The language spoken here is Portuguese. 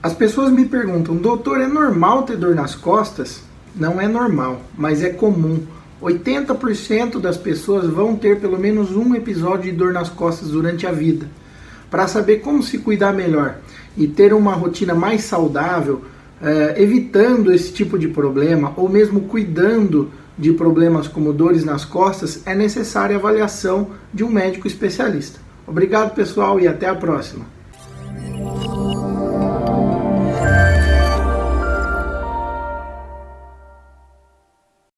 As pessoas me perguntam, doutor, é normal ter dor nas costas? Não é normal, mas é comum. 80% das pessoas vão ter pelo menos um episódio de dor nas costas durante a vida. Para saber como se cuidar melhor e ter uma rotina mais saudável, eh, evitando esse tipo de problema ou mesmo cuidando de problemas como dores nas costas, é necessária a avaliação de um médico especialista. Obrigado, pessoal, e até a próxima.